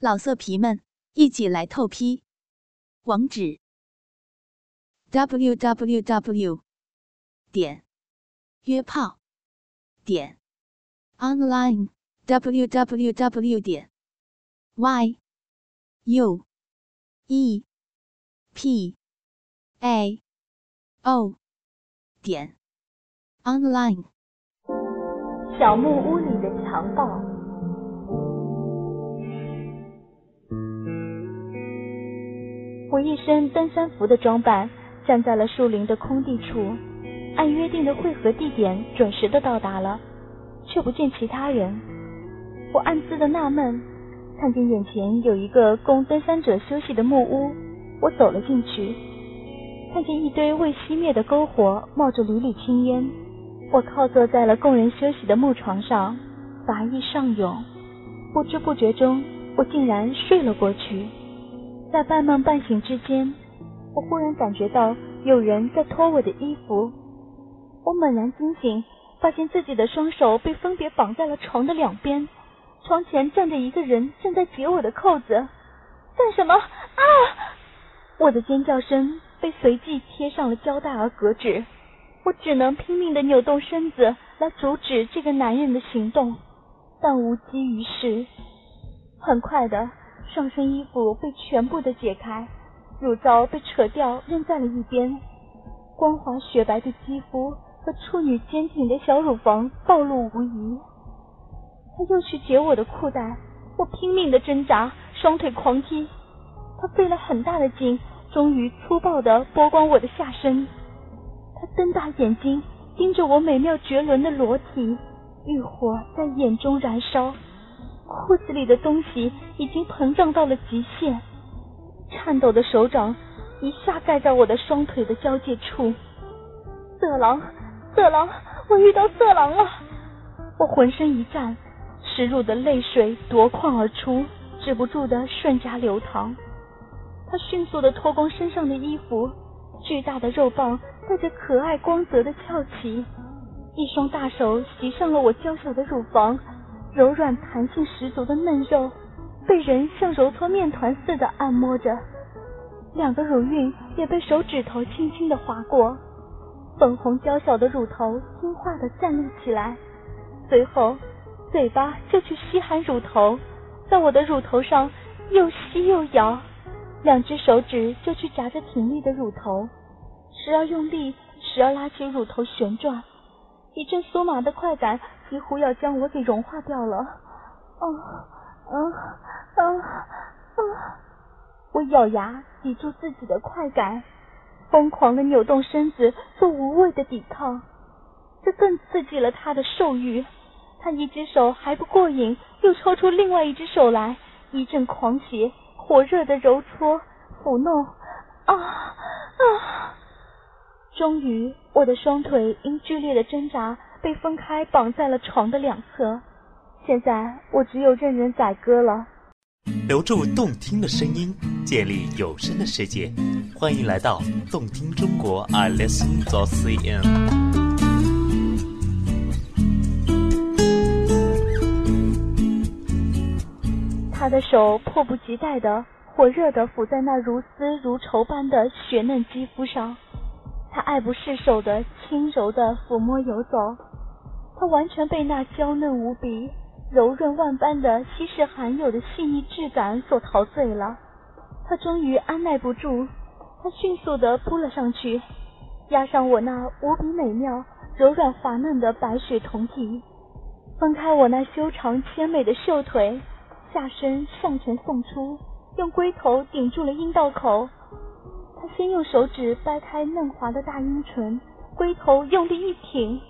老色皮们，一起来透批！网址：w w w 点约炮点 online w w w 点 y u e p a o 点 online。小木屋里的强盗。我一身登山服的装扮，站在了树林的空地处，按约定的汇合地点准时的到达了，却不见其他人。我暗自的纳闷，看见眼前有一个供登山者休息的木屋，我走了进去，看见一堆未熄灭的篝火冒着缕缕青烟，我靠坐在了供人休息的木床上，乏意上涌，不知不觉中，我竟然睡了过去。在半梦半醒之间，我忽然感觉到有人在脱我的衣服。我猛然惊醒，发现自己的双手被分别绑在了床的两边，床前站着一个人，正在解我的扣子。干什么？啊！我的尖叫声被随即贴上了胶带而隔止，我只能拼命的扭动身子来阻止这个男人的行动，但无济于事。很快的。上身衣服被全部的解开，乳罩被扯掉扔在了一边，光滑雪白的肌肤和处女坚挺的小乳房暴露无遗。他又去解我的裤带，我拼命的挣扎，双腿狂踢，他费了很大的劲，终于粗暴的剥光我的下身。他瞪大眼睛盯着我美妙绝伦的裸体，欲火在眼中燃烧。裤子里的东西已经膨胀到了极限，颤抖的手掌一下盖在我的双腿的交界处。色狼，色狼，我遇到色狼了！我浑身一颤，耻辱的泪水夺眶而出，止不住的瞬间流淌。他迅速的脱光身上的衣服，巨大的肉棒带着可爱光泽的翘起，一双大手袭上了我娇小的乳房。柔软弹性十足的嫩肉被人像揉搓面团似的按摩着，两个乳晕也被手指头轻轻的划过，粉红娇小的乳头听话的站立起来，随后嘴巴就去吸含乳头，在我的乳头上又吸又咬，两只手指就去夹着挺立的乳头，时而用力，时而拉起乳头旋转，一阵酥麻的快感。几乎要将我给融化掉了，啊啊啊啊！我咬牙抵住自己的快感，疯狂的扭动身子做无谓的抵抗，这更刺激了他的兽欲。他一只手还不过瘾，又抽出另外一只手来，一阵狂邪火热的揉搓抚弄，啊啊！终于，我的双腿因剧烈的挣扎。被分开绑在了床的两侧，现在我只有任人宰割了。留住动听的声音，建立有声的世界，欢迎来到动听中国，I listen to CN。他的手迫不及待的、火热的抚在那如丝如绸般的雪嫩肌肤上，他爱不释手的轻柔的抚摸游走。他完全被那娇嫩无比、柔润万般的稀世罕有的细腻质感所陶醉了。他终于按耐不住，他迅速地扑了上去，压上我那无比美妙、柔软滑嫩的白雪酮体，分开我那修长纤美的秀腿，下身向前送出，用龟头顶住了阴道口。先用手指掰开嫩滑的大阴唇，龟头用力一挺。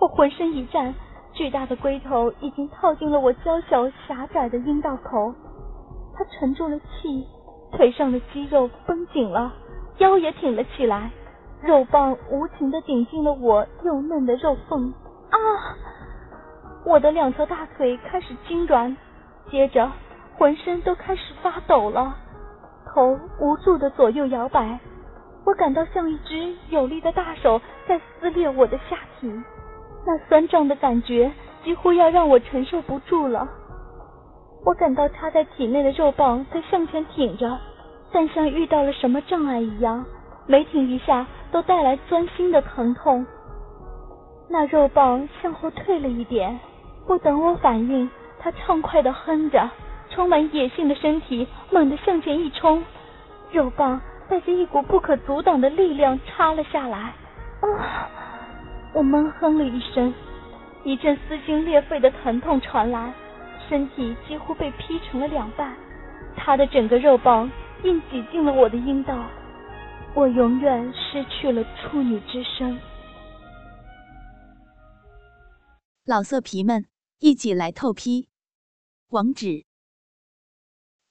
我浑身一颤，巨大的龟头已经套进了我娇小狭窄的阴道口。他沉住了气，腿上的肌肉绷紧了，腰也挺了起来，肉棒无情的顶进了我幼嫩的肉缝。啊！我的两条大腿开始痉挛，接着浑身都开始发抖了，头无助的左右摇摆。我感到像一只有力的大手在撕裂我的下体。那酸胀的感觉几乎要让我承受不住了。我感到插在体内的肉棒在向前挺着，但像遇到了什么障碍一样，每挺一下都带来钻心的疼痛。那肉棒向后退了一点，不等我反应，它畅快的哼着，充满野性的身体猛地向前一冲，肉棒带着一股不可阻挡的力量插了下来。啊！我闷哼了一声，一阵撕心裂肺的疼痛传来。身体几乎被劈成了两半，他的整个肉棒硬挤进了我的阴道，我永远失去了处女之身。老色皮们，一起来透批！网址